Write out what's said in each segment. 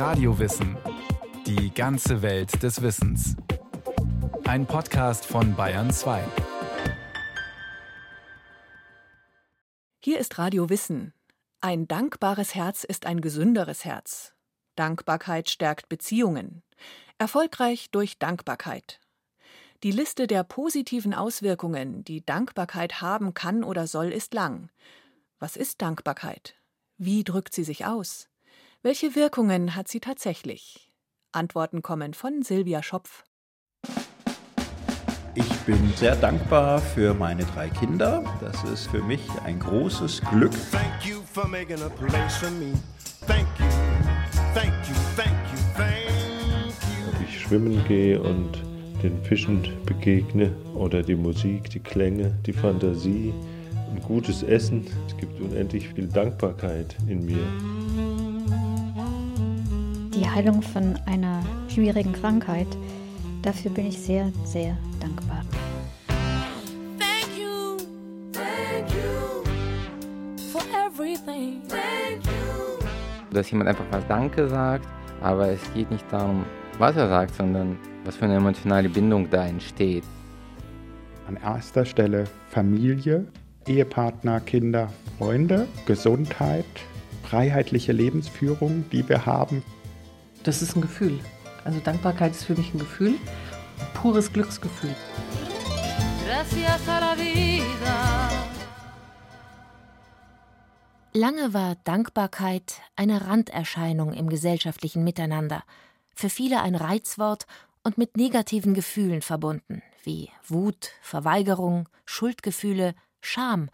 Radiowissen. Die ganze Welt des Wissens. Ein Podcast von Bayern 2. Hier ist Radio Wissen. Ein dankbares Herz ist ein gesünderes Herz. Dankbarkeit stärkt Beziehungen. Erfolgreich durch Dankbarkeit. Die Liste der positiven Auswirkungen, die Dankbarkeit haben kann oder soll, ist lang. Was ist Dankbarkeit? Wie drückt sie sich aus? Welche Wirkungen hat sie tatsächlich? Antworten kommen von Silvia Schopf. Ich bin sehr dankbar für meine drei Kinder. Das ist für mich ein großes Glück. Thank you for making a place for me. Thank you, thank you, thank you, thank you. Ob ich schwimmen gehe und den Fischen begegne oder die Musik, die Klänge, die Fantasie, ein gutes Essen. Es gibt unendlich viel Dankbarkeit in mir. Die Heilung von einer schwierigen Krankheit, dafür bin ich sehr, sehr dankbar. Thank you, thank you for everything. Thank you. Dass jemand einfach mal Danke sagt, aber es geht nicht darum, was er sagt, sondern was für eine emotionale Bindung da entsteht. An erster Stelle Familie, Ehepartner, Kinder, Freunde, Gesundheit, freiheitliche Lebensführung, die wir haben. Das ist ein Gefühl. Also Dankbarkeit ist für mich ein Gefühl, ein pures Glücksgefühl. Lange war Dankbarkeit eine Randerscheinung im gesellschaftlichen Miteinander, für viele ein Reizwort und mit negativen Gefühlen verbunden, wie Wut, Verweigerung, Schuldgefühle, Scham,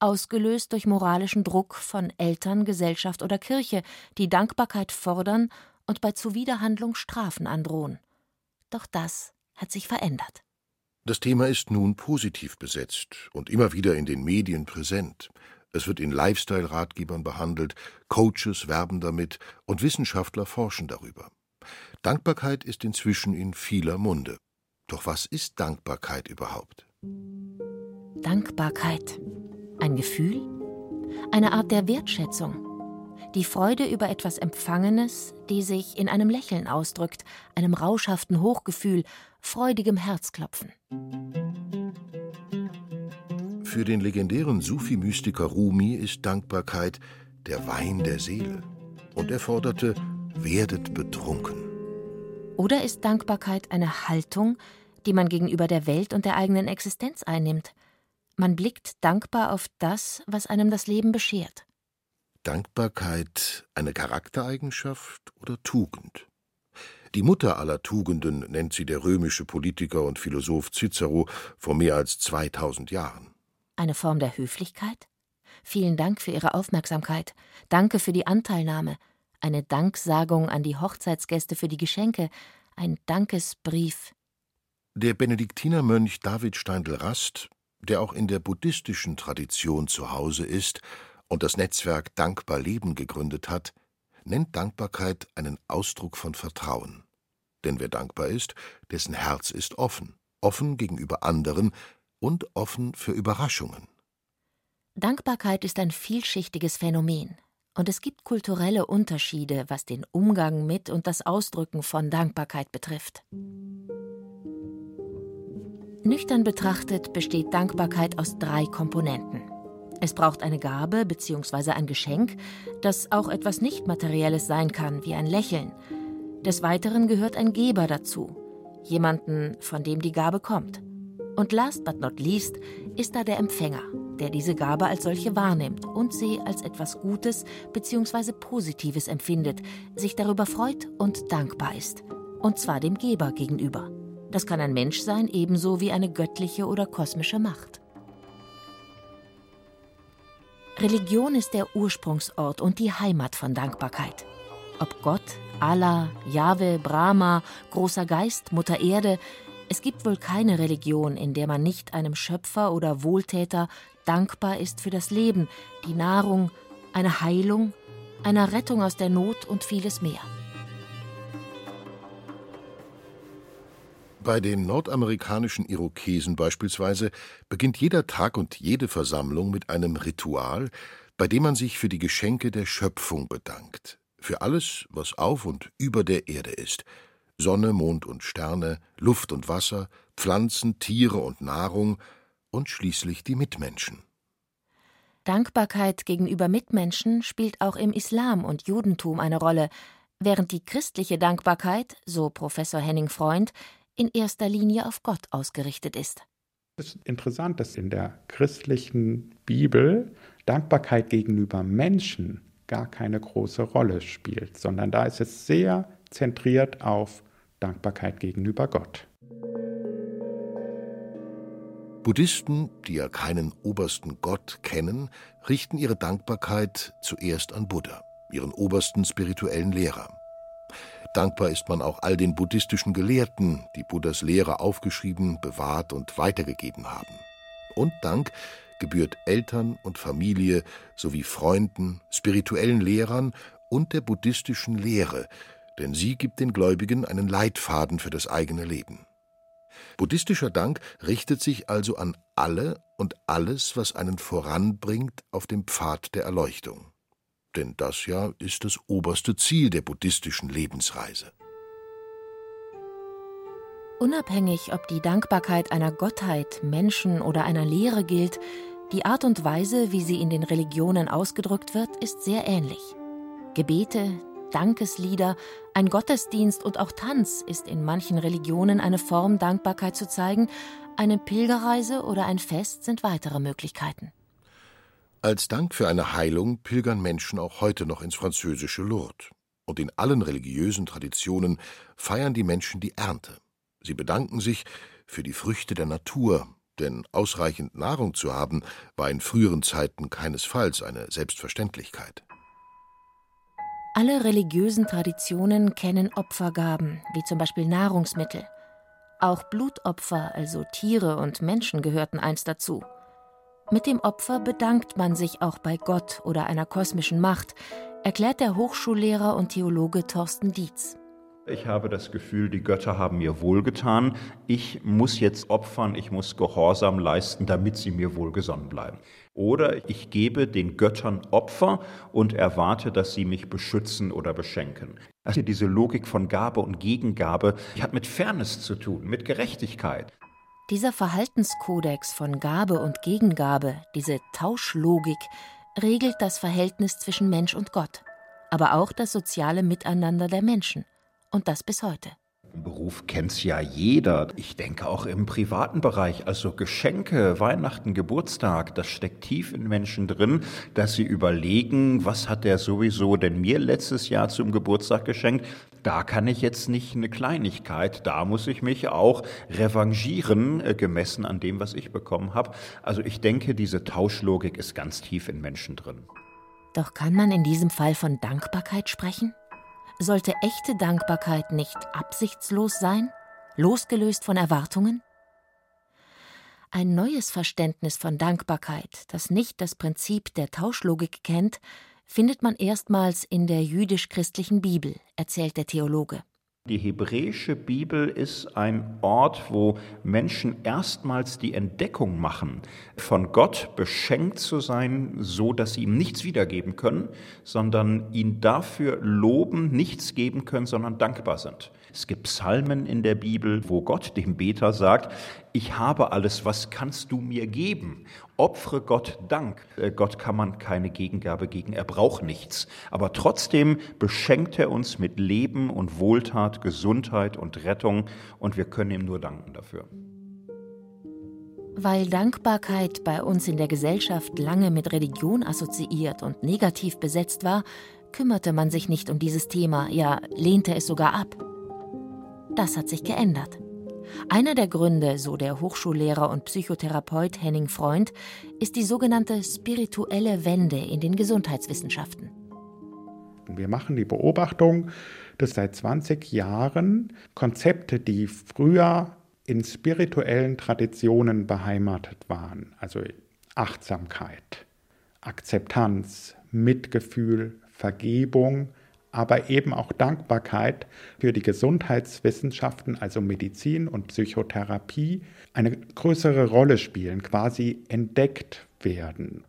ausgelöst durch moralischen Druck von Eltern, Gesellschaft oder Kirche, die Dankbarkeit fordern und bei Zuwiderhandlung Strafen androhen. Doch das hat sich verändert. Das Thema ist nun positiv besetzt und immer wieder in den Medien präsent. Es wird in Lifestyle-Ratgebern behandelt, Coaches werben damit und Wissenschaftler forschen darüber. Dankbarkeit ist inzwischen in vieler Munde. Doch was ist Dankbarkeit überhaupt? Dankbarkeit. Ein Gefühl? Eine Art der Wertschätzung. Die Freude über etwas Empfangenes, die sich in einem Lächeln ausdrückt, einem rauschhaften Hochgefühl, freudigem Herzklopfen. Für den legendären Sufi-Mystiker Rumi ist Dankbarkeit der Wein der Seele. Und er forderte, werdet betrunken. Oder ist Dankbarkeit eine Haltung, die man gegenüber der Welt und der eigenen Existenz einnimmt? Man blickt dankbar auf das, was einem das Leben beschert. Dankbarkeit eine Charaktereigenschaft oder Tugend? Die Mutter aller Tugenden nennt sie der römische Politiker und Philosoph Cicero vor mehr als 2000 Jahren. Eine Form der Höflichkeit? Vielen Dank für Ihre Aufmerksamkeit. Danke für die Anteilnahme eine Danksagung an die Hochzeitsgäste für die Geschenke, ein Dankesbrief. Der Benediktinermönch David Steindl-Rast, der auch in der buddhistischen Tradition zu Hause ist und das Netzwerk Dankbar Leben gegründet hat, nennt Dankbarkeit einen Ausdruck von Vertrauen. Denn wer dankbar ist, dessen Herz ist offen, offen gegenüber anderen und offen für Überraschungen. Dankbarkeit ist ein vielschichtiges Phänomen. Und es gibt kulturelle Unterschiede, was den Umgang mit und das Ausdrücken von Dankbarkeit betrifft. Nüchtern betrachtet besteht Dankbarkeit aus drei Komponenten. Es braucht eine Gabe bzw. ein Geschenk, das auch etwas Nichtmaterielles sein kann, wie ein Lächeln. Des Weiteren gehört ein Geber dazu, jemanden, von dem die Gabe kommt. Und last but not least ist da der Empfänger, der diese Gabe als solche wahrnimmt und sie als etwas Gutes bzw. Positives empfindet, sich darüber freut und dankbar ist. Und zwar dem Geber gegenüber. Das kann ein Mensch sein, ebenso wie eine göttliche oder kosmische Macht. Religion ist der Ursprungsort und die Heimat von Dankbarkeit. Ob Gott, Allah, Jahwe, Brahma, großer Geist, Mutter Erde, es gibt wohl keine Religion, in der man nicht einem Schöpfer oder Wohltäter dankbar ist für das Leben, die Nahrung, eine Heilung, einer Rettung aus der Not und vieles mehr. Bei den nordamerikanischen Irokesen beispielsweise beginnt jeder Tag und jede Versammlung mit einem Ritual, bei dem man sich für die Geschenke der Schöpfung bedankt, für alles, was auf und über der Erde ist. Sonne, Mond und Sterne, Luft und Wasser, Pflanzen, Tiere und Nahrung und schließlich die Mitmenschen. Dankbarkeit gegenüber Mitmenschen spielt auch im Islam und Judentum eine Rolle, während die christliche Dankbarkeit, so Professor Henning Freund, in erster Linie auf Gott ausgerichtet ist. Es ist interessant, dass in der christlichen Bibel Dankbarkeit gegenüber Menschen gar keine große Rolle spielt, sondern da ist es sehr zentriert auf Dankbarkeit gegenüber Gott. Buddhisten, die ja keinen obersten Gott kennen, richten ihre Dankbarkeit zuerst an Buddha, ihren obersten spirituellen Lehrer. Dankbar ist man auch all den buddhistischen Gelehrten, die Buddhas Lehre aufgeschrieben, bewahrt und weitergegeben haben. Und Dank gebührt Eltern und Familie sowie Freunden, spirituellen Lehrern und der buddhistischen Lehre, denn sie gibt den Gläubigen einen Leitfaden für das eigene Leben. Buddhistischer Dank richtet sich also an alle und alles, was einen voranbringt auf dem Pfad der Erleuchtung. Denn das ja ist das oberste Ziel der buddhistischen Lebensreise. Unabhängig, ob die Dankbarkeit einer Gottheit, Menschen oder einer Lehre gilt, die Art und Weise, wie sie in den Religionen ausgedrückt wird, ist sehr ähnlich. Gebete, Dankeslieder, ein Gottesdienst und auch Tanz ist in manchen Religionen eine Form, Dankbarkeit zu zeigen, eine Pilgerreise oder ein Fest sind weitere Möglichkeiten. Als Dank für eine Heilung pilgern Menschen auch heute noch ins französische Lourdes. Und in allen religiösen Traditionen feiern die Menschen die Ernte. Sie bedanken sich für die Früchte der Natur, denn ausreichend Nahrung zu haben, war in früheren Zeiten keinesfalls eine Selbstverständlichkeit. Alle religiösen Traditionen kennen Opfergaben, wie zum Beispiel Nahrungsmittel. Auch Blutopfer, also Tiere und Menschen, gehörten einst dazu. Mit dem Opfer bedankt man sich auch bei Gott oder einer kosmischen Macht, erklärt der Hochschullehrer und Theologe Thorsten Dietz. Ich habe das Gefühl, die Götter haben mir wohlgetan. Ich muss jetzt opfern, ich muss Gehorsam leisten, damit sie mir wohlgesonnen bleiben. Oder ich gebe den Göttern Opfer und erwarte, dass sie mich beschützen oder beschenken. Also diese Logik von Gabe und Gegengabe hat mit Fairness zu tun, mit Gerechtigkeit. Dieser Verhaltenskodex von Gabe und Gegengabe, diese Tauschlogik, regelt das Verhältnis zwischen Mensch und Gott, aber auch das soziale Miteinander der Menschen. Und das bis heute. Beruf kennt's ja jeder. Ich denke auch im privaten Bereich. Also Geschenke, Weihnachten, Geburtstag, das steckt tief in Menschen drin, dass sie überlegen, was hat der sowieso denn mir letztes Jahr zum Geburtstag geschenkt? Da kann ich jetzt nicht eine Kleinigkeit, da muss ich mich auch revanchieren, äh, gemessen an dem, was ich bekommen habe. Also ich denke, diese Tauschlogik ist ganz tief in Menschen drin. Doch kann man in diesem Fall von Dankbarkeit sprechen? Sollte echte Dankbarkeit nicht absichtslos sein, losgelöst von Erwartungen? Ein neues Verständnis von Dankbarkeit, das nicht das Prinzip der Tauschlogik kennt, findet man erstmals in der jüdisch-christlichen Bibel, erzählt der Theologe. Die hebräische Bibel ist ein Ort, wo Menschen erstmals die Entdeckung machen, von Gott beschenkt zu sein, so dass sie ihm nichts wiedergeben können, sondern ihn dafür loben, nichts geben können, sondern dankbar sind. Es gibt Psalmen in der Bibel, wo Gott dem Beter sagt, ich habe alles, was kannst du mir geben? Opfere Gott Dank. Äh, Gott kann man keine Gegengabe gegen, er braucht nichts. Aber trotzdem beschenkt er uns mit Leben und Wohltat, Gesundheit und Rettung und wir können ihm nur danken dafür. Weil Dankbarkeit bei uns in der Gesellschaft lange mit Religion assoziiert und negativ besetzt war, kümmerte man sich nicht um dieses Thema, ja lehnte es sogar ab. Das hat sich geändert. Einer der Gründe, so der Hochschullehrer und Psychotherapeut Henning Freund, ist die sogenannte spirituelle Wende in den Gesundheitswissenschaften. Wir machen die Beobachtung, dass seit 20 Jahren Konzepte, die früher in spirituellen Traditionen beheimatet waren, also Achtsamkeit, Akzeptanz, Mitgefühl, Vergebung, aber eben auch Dankbarkeit für die Gesundheitswissenschaften, also Medizin und Psychotherapie, eine größere Rolle spielen, quasi entdeckt werden.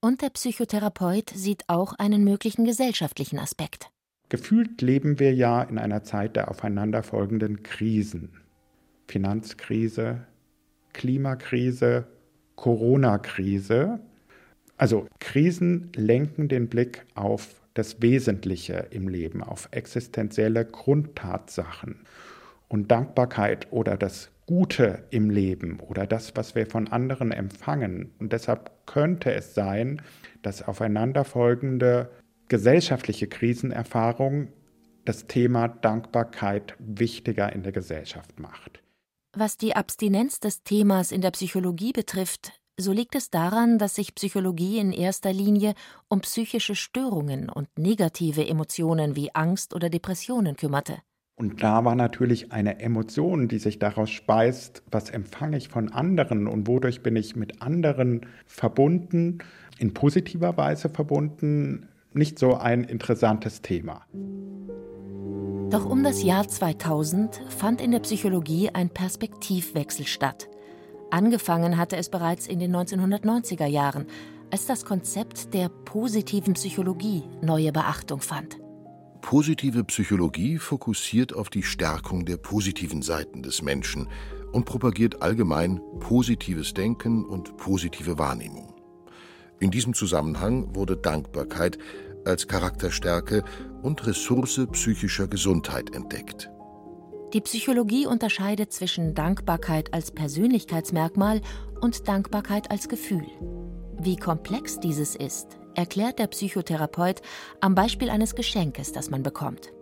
Und der Psychotherapeut sieht auch einen möglichen gesellschaftlichen Aspekt. Gefühlt leben wir ja in einer Zeit der aufeinanderfolgenden Krisen. Finanzkrise, Klimakrise, Corona-Krise. Also Krisen lenken den Blick auf das Wesentliche im Leben, auf existenzielle Grundtatsachen. Und Dankbarkeit oder das Gute im Leben oder das, was wir von anderen empfangen. Und deshalb könnte es sein, dass aufeinanderfolgende gesellschaftliche Krisenerfahrung das Thema Dankbarkeit wichtiger in der Gesellschaft macht. Was die Abstinenz des Themas in der Psychologie betrifft, so liegt es daran, dass sich Psychologie in erster Linie um psychische Störungen und negative Emotionen wie Angst oder Depressionen kümmerte. Und da war natürlich eine Emotion, die sich daraus speist, was empfange ich von anderen und wodurch bin ich mit anderen verbunden, in positiver Weise verbunden, nicht so ein interessantes Thema. Doch um das Jahr 2000 fand in der Psychologie ein Perspektivwechsel statt. Angefangen hatte es bereits in den 1990er Jahren, als das Konzept der positiven Psychologie neue Beachtung fand. Positive Psychologie fokussiert auf die Stärkung der positiven Seiten des Menschen und propagiert allgemein positives Denken und positive Wahrnehmung. In diesem Zusammenhang wurde Dankbarkeit als Charakterstärke und Ressource psychischer Gesundheit entdeckt. Die Psychologie unterscheidet zwischen Dankbarkeit als Persönlichkeitsmerkmal und Dankbarkeit als Gefühl. Wie komplex dieses ist, erklärt der Psychotherapeut am Beispiel eines Geschenkes, das man bekommt.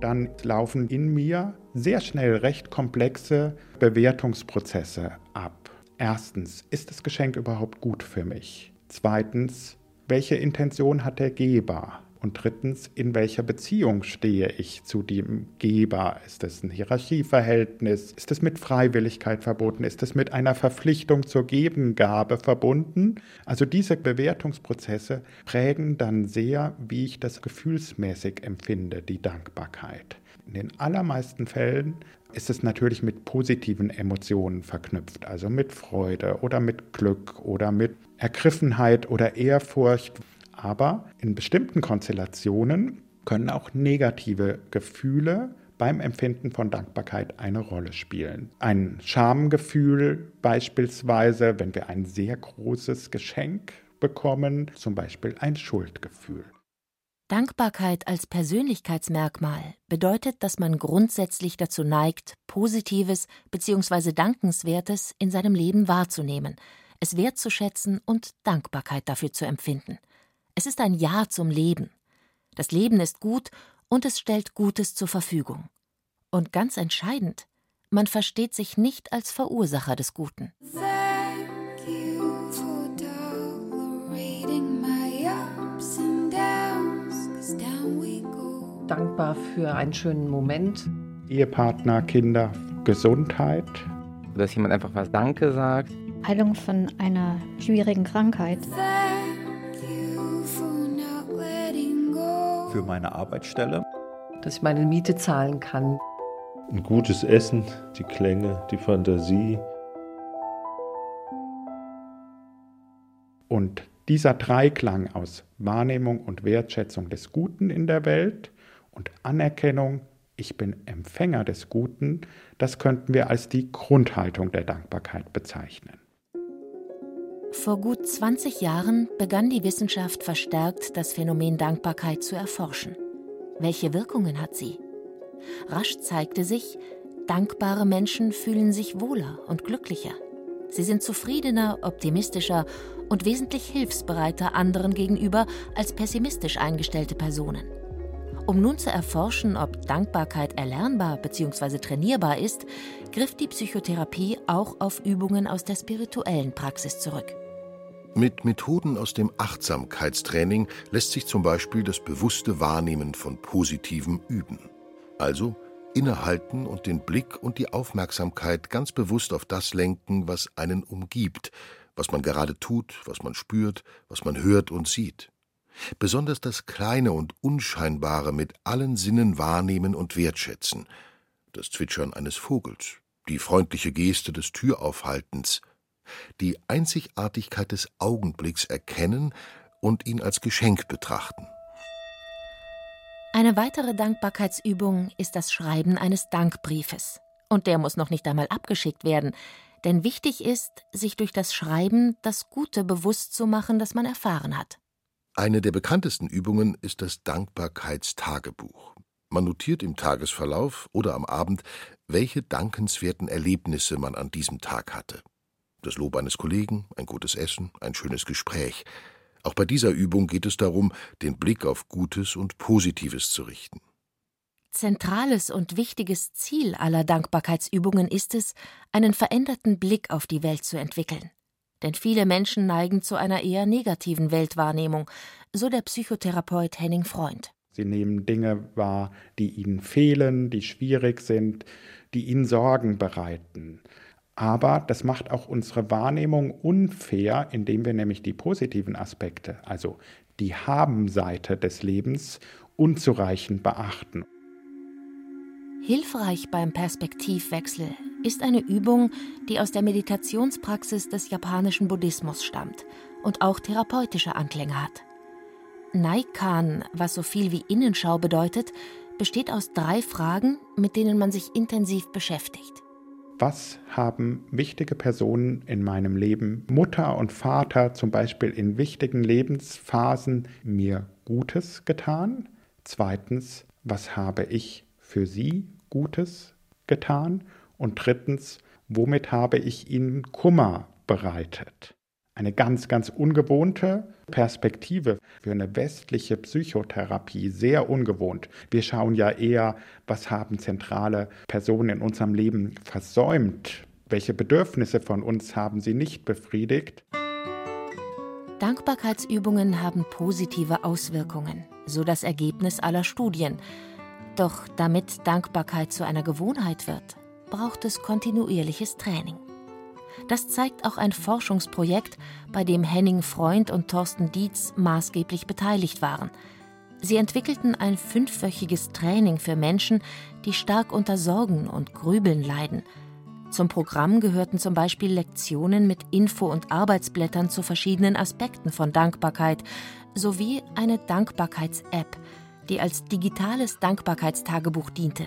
Dann laufen in mir sehr schnell recht komplexe Bewertungsprozesse ab. Erstens, ist das Geschenk überhaupt gut für mich? Zweitens, welche Intention hat der Geber? Und drittens, in welcher Beziehung stehe ich zu dem Geber? Ist es ein Hierarchieverhältnis? Ist es mit Freiwilligkeit verbunden? Ist es mit einer Verpflichtung zur Gebengabe verbunden? Also diese Bewertungsprozesse prägen dann sehr, wie ich das gefühlsmäßig empfinde, die Dankbarkeit. In den allermeisten Fällen ist es natürlich mit positiven Emotionen verknüpft, also mit Freude oder mit Glück oder mit Ergriffenheit oder Ehrfurcht, aber in bestimmten Konstellationen können auch negative Gefühle beim Empfinden von Dankbarkeit eine Rolle spielen. Ein Schamgefühl beispielsweise, wenn wir ein sehr großes Geschenk bekommen, zum Beispiel ein Schuldgefühl. Dankbarkeit als Persönlichkeitsmerkmal bedeutet, dass man grundsätzlich dazu neigt, Positives bzw. Dankenswertes in seinem Leben wahrzunehmen, es wertzuschätzen und Dankbarkeit dafür zu empfinden. Es ist ein Ja zum Leben. Das Leben ist gut und es stellt Gutes zur Verfügung. Und ganz entscheidend, man versteht sich nicht als Verursacher des Guten. Dankbar für einen schönen Moment. Ehepartner, Kinder, Gesundheit. Dass jemand einfach was Danke sagt. Heilung von einer schwierigen Krankheit. Für meine Arbeitsstelle. Dass ich meine Miete zahlen kann. Ein gutes Essen, die Klänge, die Fantasie. Und dieser Dreiklang aus Wahrnehmung und Wertschätzung des Guten in der Welt und Anerkennung, ich bin Empfänger des Guten, das könnten wir als die Grundhaltung der Dankbarkeit bezeichnen. Vor gut 20 Jahren begann die Wissenschaft verstärkt das Phänomen Dankbarkeit zu erforschen. Welche Wirkungen hat sie? Rasch zeigte sich, dankbare Menschen fühlen sich wohler und glücklicher. Sie sind zufriedener, optimistischer und wesentlich hilfsbereiter anderen gegenüber als pessimistisch eingestellte Personen. Um nun zu erforschen, ob Dankbarkeit erlernbar bzw. trainierbar ist, griff die Psychotherapie auch auf Übungen aus der spirituellen Praxis zurück. Mit Methoden aus dem Achtsamkeitstraining lässt sich zum Beispiel das bewusste Wahrnehmen von Positivem üben. Also innehalten und den Blick und die Aufmerksamkeit ganz bewusst auf das lenken, was einen umgibt, was man gerade tut, was man spürt, was man hört und sieht. Besonders das Kleine und Unscheinbare mit allen Sinnen wahrnehmen und wertschätzen. Das Zwitschern eines Vogels, die freundliche Geste des Türaufhaltens, die Einzigartigkeit des Augenblicks erkennen und ihn als Geschenk betrachten. Eine weitere Dankbarkeitsübung ist das Schreiben eines Dankbriefes. Und der muss noch nicht einmal abgeschickt werden, denn wichtig ist, sich durch das Schreiben das Gute bewusst zu machen, das man erfahren hat. Eine der bekanntesten Übungen ist das Dankbarkeitstagebuch. Man notiert im Tagesverlauf oder am Abend, welche dankenswerten Erlebnisse man an diesem Tag hatte. Das Lob eines Kollegen, ein gutes Essen, ein schönes Gespräch. Auch bei dieser Übung geht es darum, den Blick auf Gutes und Positives zu richten. Zentrales und wichtiges Ziel aller Dankbarkeitsübungen ist es, einen veränderten Blick auf die Welt zu entwickeln. Denn viele Menschen neigen zu einer eher negativen Weltwahrnehmung, so der Psychotherapeut Henning Freund. Sie nehmen Dinge wahr, die ihnen fehlen, die schwierig sind, die ihnen Sorgen bereiten. Aber das macht auch unsere Wahrnehmung unfair, indem wir nämlich die positiven Aspekte, also die Haben-Seite des Lebens, unzureichend beachten. Hilfreich beim Perspektivwechsel ist eine Übung, die aus der Meditationspraxis des japanischen Buddhismus stammt und auch therapeutische Anklänge hat. Naikan, was so viel wie Innenschau bedeutet, besteht aus drei Fragen, mit denen man sich intensiv beschäftigt. Was haben wichtige Personen in meinem Leben, Mutter und Vater zum Beispiel in wichtigen Lebensphasen, mir Gutes getan? Zweitens, was habe ich für sie Gutes getan? Und drittens, womit habe ich ihnen Kummer bereitet? Eine ganz, ganz ungewohnte Perspektive für eine westliche Psychotherapie, sehr ungewohnt. Wir schauen ja eher, was haben zentrale Personen in unserem Leben versäumt, welche Bedürfnisse von uns haben sie nicht befriedigt. Dankbarkeitsübungen haben positive Auswirkungen, so das Ergebnis aller Studien. Doch damit Dankbarkeit zu einer Gewohnheit wird, braucht es kontinuierliches Training. Das zeigt auch ein Forschungsprojekt, bei dem Henning Freund und Thorsten Dietz maßgeblich beteiligt waren. Sie entwickelten ein fünfwöchiges Training für Menschen, die stark unter Sorgen und Grübeln leiden. Zum Programm gehörten zum Beispiel Lektionen mit Info- und Arbeitsblättern zu verschiedenen Aspekten von Dankbarkeit sowie eine Dankbarkeits-App, die als digitales Dankbarkeitstagebuch diente.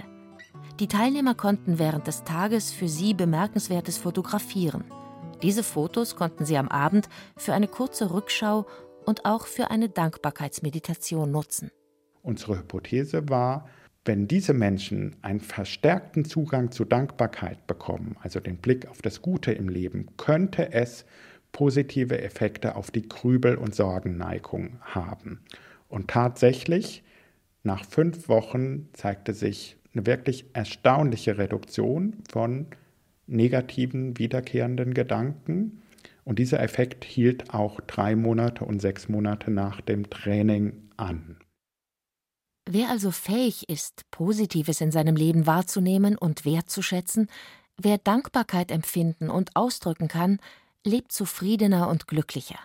Die Teilnehmer konnten während des Tages für sie Bemerkenswertes fotografieren. Diese Fotos konnten sie am Abend für eine kurze Rückschau und auch für eine Dankbarkeitsmeditation nutzen. Unsere Hypothese war, wenn diese Menschen einen verstärkten Zugang zu Dankbarkeit bekommen, also den Blick auf das Gute im Leben, könnte es positive Effekte auf die Grübel- und Sorgenneigung haben. Und tatsächlich nach fünf Wochen zeigte sich eine wirklich erstaunliche Reduktion von negativen, wiederkehrenden Gedanken. Und dieser Effekt hielt auch drei Monate und sechs Monate nach dem Training an. Wer also fähig ist, Positives in seinem Leben wahrzunehmen und wertzuschätzen, wer Dankbarkeit empfinden und ausdrücken kann, lebt zufriedener und glücklicher.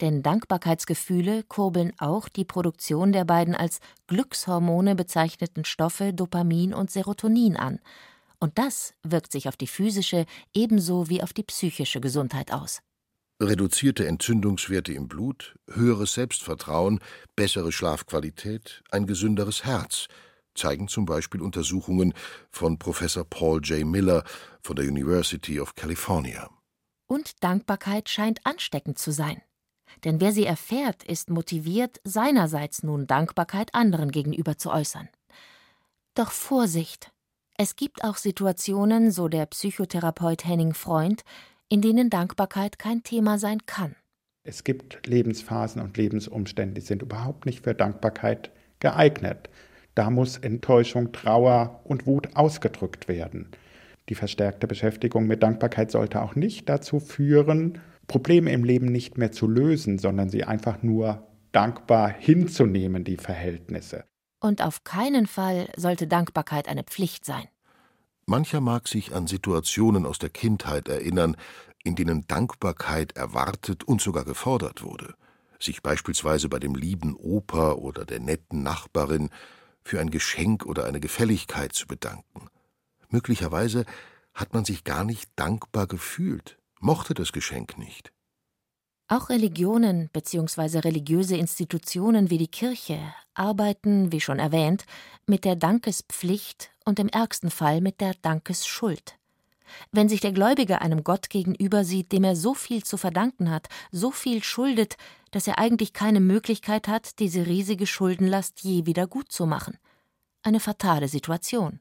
Denn Dankbarkeitsgefühle kurbeln auch die Produktion der beiden als Glückshormone bezeichneten Stoffe Dopamin und Serotonin an. Und das wirkt sich auf die physische ebenso wie auf die psychische Gesundheit aus. Reduzierte Entzündungswerte im Blut, höheres Selbstvertrauen, bessere Schlafqualität, ein gesünderes Herz zeigen zum Beispiel Untersuchungen von Professor Paul J. Miller von der University of California. Und Dankbarkeit scheint ansteckend zu sein. Denn wer sie erfährt, ist motiviert, seinerseits nun Dankbarkeit anderen gegenüber zu äußern. Doch Vorsicht! Es gibt auch Situationen, so der Psychotherapeut Henning Freund, in denen Dankbarkeit kein Thema sein kann. Es gibt Lebensphasen und Lebensumstände, die sind überhaupt nicht für Dankbarkeit geeignet. Da muss Enttäuschung, Trauer und Wut ausgedrückt werden. Die verstärkte Beschäftigung mit Dankbarkeit sollte auch nicht dazu führen, Probleme im Leben nicht mehr zu lösen, sondern sie einfach nur dankbar hinzunehmen, die Verhältnisse. Und auf keinen Fall sollte Dankbarkeit eine Pflicht sein. Mancher mag sich an Situationen aus der Kindheit erinnern, in denen Dankbarkeit erwartet und sogar gefordert wurde, sich beispielsweise bei dem lieben Opa oder der netten Nachbarin für ein Geschenk oder eine Gefälligkeit zu bedanken. Möglicherweise hat man sich gar nicht dankbar gefühlt, mochte das Geschenk nicht. Auch Religionen bzw. religiöse Institutionen wie die Kirche arbeiten, wie schon erwähnt, mit der Dankespflicht und im ärgsten Fall mit der Dankesschuld. Wenn sich der Gläubige einem Gott gegenüber sieht, dem er so viel zu verdanken hat, so viel schuldet, dass er eigentlich keine Möglichkeit hat, diese riesige Schuldenlast je wieder gut zu machen. Eine fatale Situation.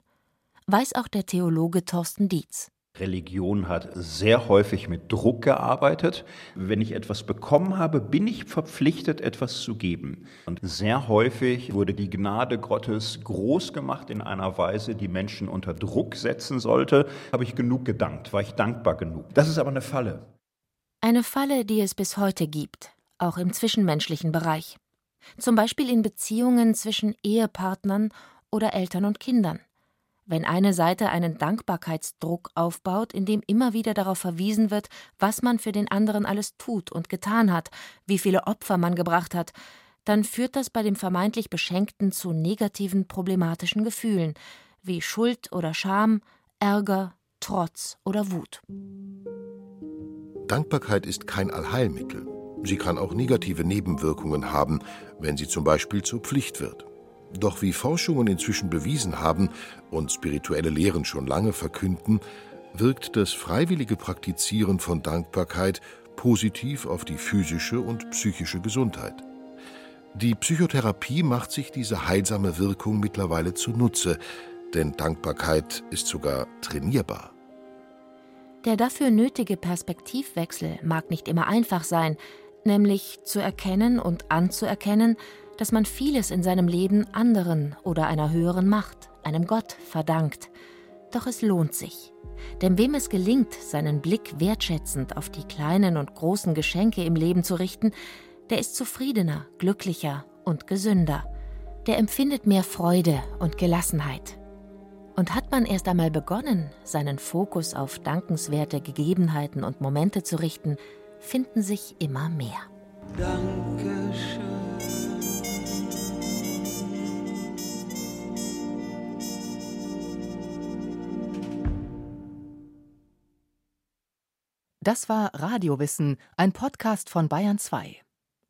Weiß auch der Theologe Thorsten Dietz. Religion hat sehr häufig mit Druck gearbeitet. Wenn ich etwas bekommen habe, bin ich verpflichtet, etwas zu geben. Und sehr häufig wurde die Gnade Gottes groß gemacht in einer Weise, die Menschen unter Druck setzen sollte. Habe ich genug gedankt? War ich dankbar genug? Das ist aber eine Falle. Eine Falle, die es bis heute gibt, auch im zwischenmenschlichen Bereich. Zum Beispiel in Beziehungen zwischen Ehepartnern oder Eltern und Kindern wenn eine Seite einen Dankbarkeitsdruck aufbaut, in dem immer wieder darauf verwiesen wird, was man für den anderen alles tut und getan hat, wie viele Opfer man gebracht hat, dann führt das bei dem vermeintlich Beschenkten zu negativen, problematischen Gefühlen wie Schuld oder Scham, Ärger, Trotz oder Wut. Dankbarkeit ist kein Allheilmittel. Sie kann auch negative Nebenwirkungen haben, wenn sie zum Beispiel zur Pflicht wird. Doch wie Forschungen inzwischen bewiesen haben und spirituelle Lehren schon lange verkünden, wirkt das freiwillige Praktizieren von Dankbarkeit positiv auf die physische und psychische Gesundheit. Die Psychotherapie macht sich diese heilsame Wirkung mittlerweile zunutze, denn Dankbarkeit ist sogar trainierbar. Der dafür nötige Perspektivwechsel mag nicht immer einfach sein, nämlich zu erkennen und anzuerkennen, dass man vieles in seinem Leben anderen oder einer höheren Macht, einem Gott, verdankt. Doch es lohnt sich. Denn wem es gelingt, seinen Blick wertschätzend auf die kleinen und großen Geschenke im Leben zu richten, der ist zufriedener, glücklicher und gesünder. Der empfindet mehr Freude und Gelassenheit. Und hat man erst einmal begonnen, seinen Fokus auf dankenswerte Gegebenheiten und Momente zu richten, finden sich immer mehr. Dankeschön. Das war Radiowissen, ein Podcast von Bayern 2.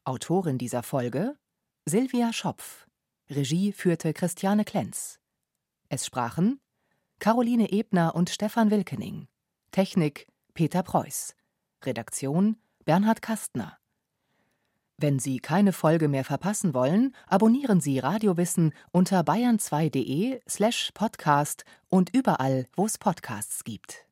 Autorin dieser Folge Silvia Schopf. Regie führte Christiane Klenz. Es sprachen Caroline Ebner und Stefan Wilkening. Technik Peter Preuß. Redaktion Bernhard Kastner. Wenn Sie keine Folge mehr verpassen wollen, abonnieren Sie Radiowissen unter bayern2.de slash podcast und überall, wo es Podcasts gibt.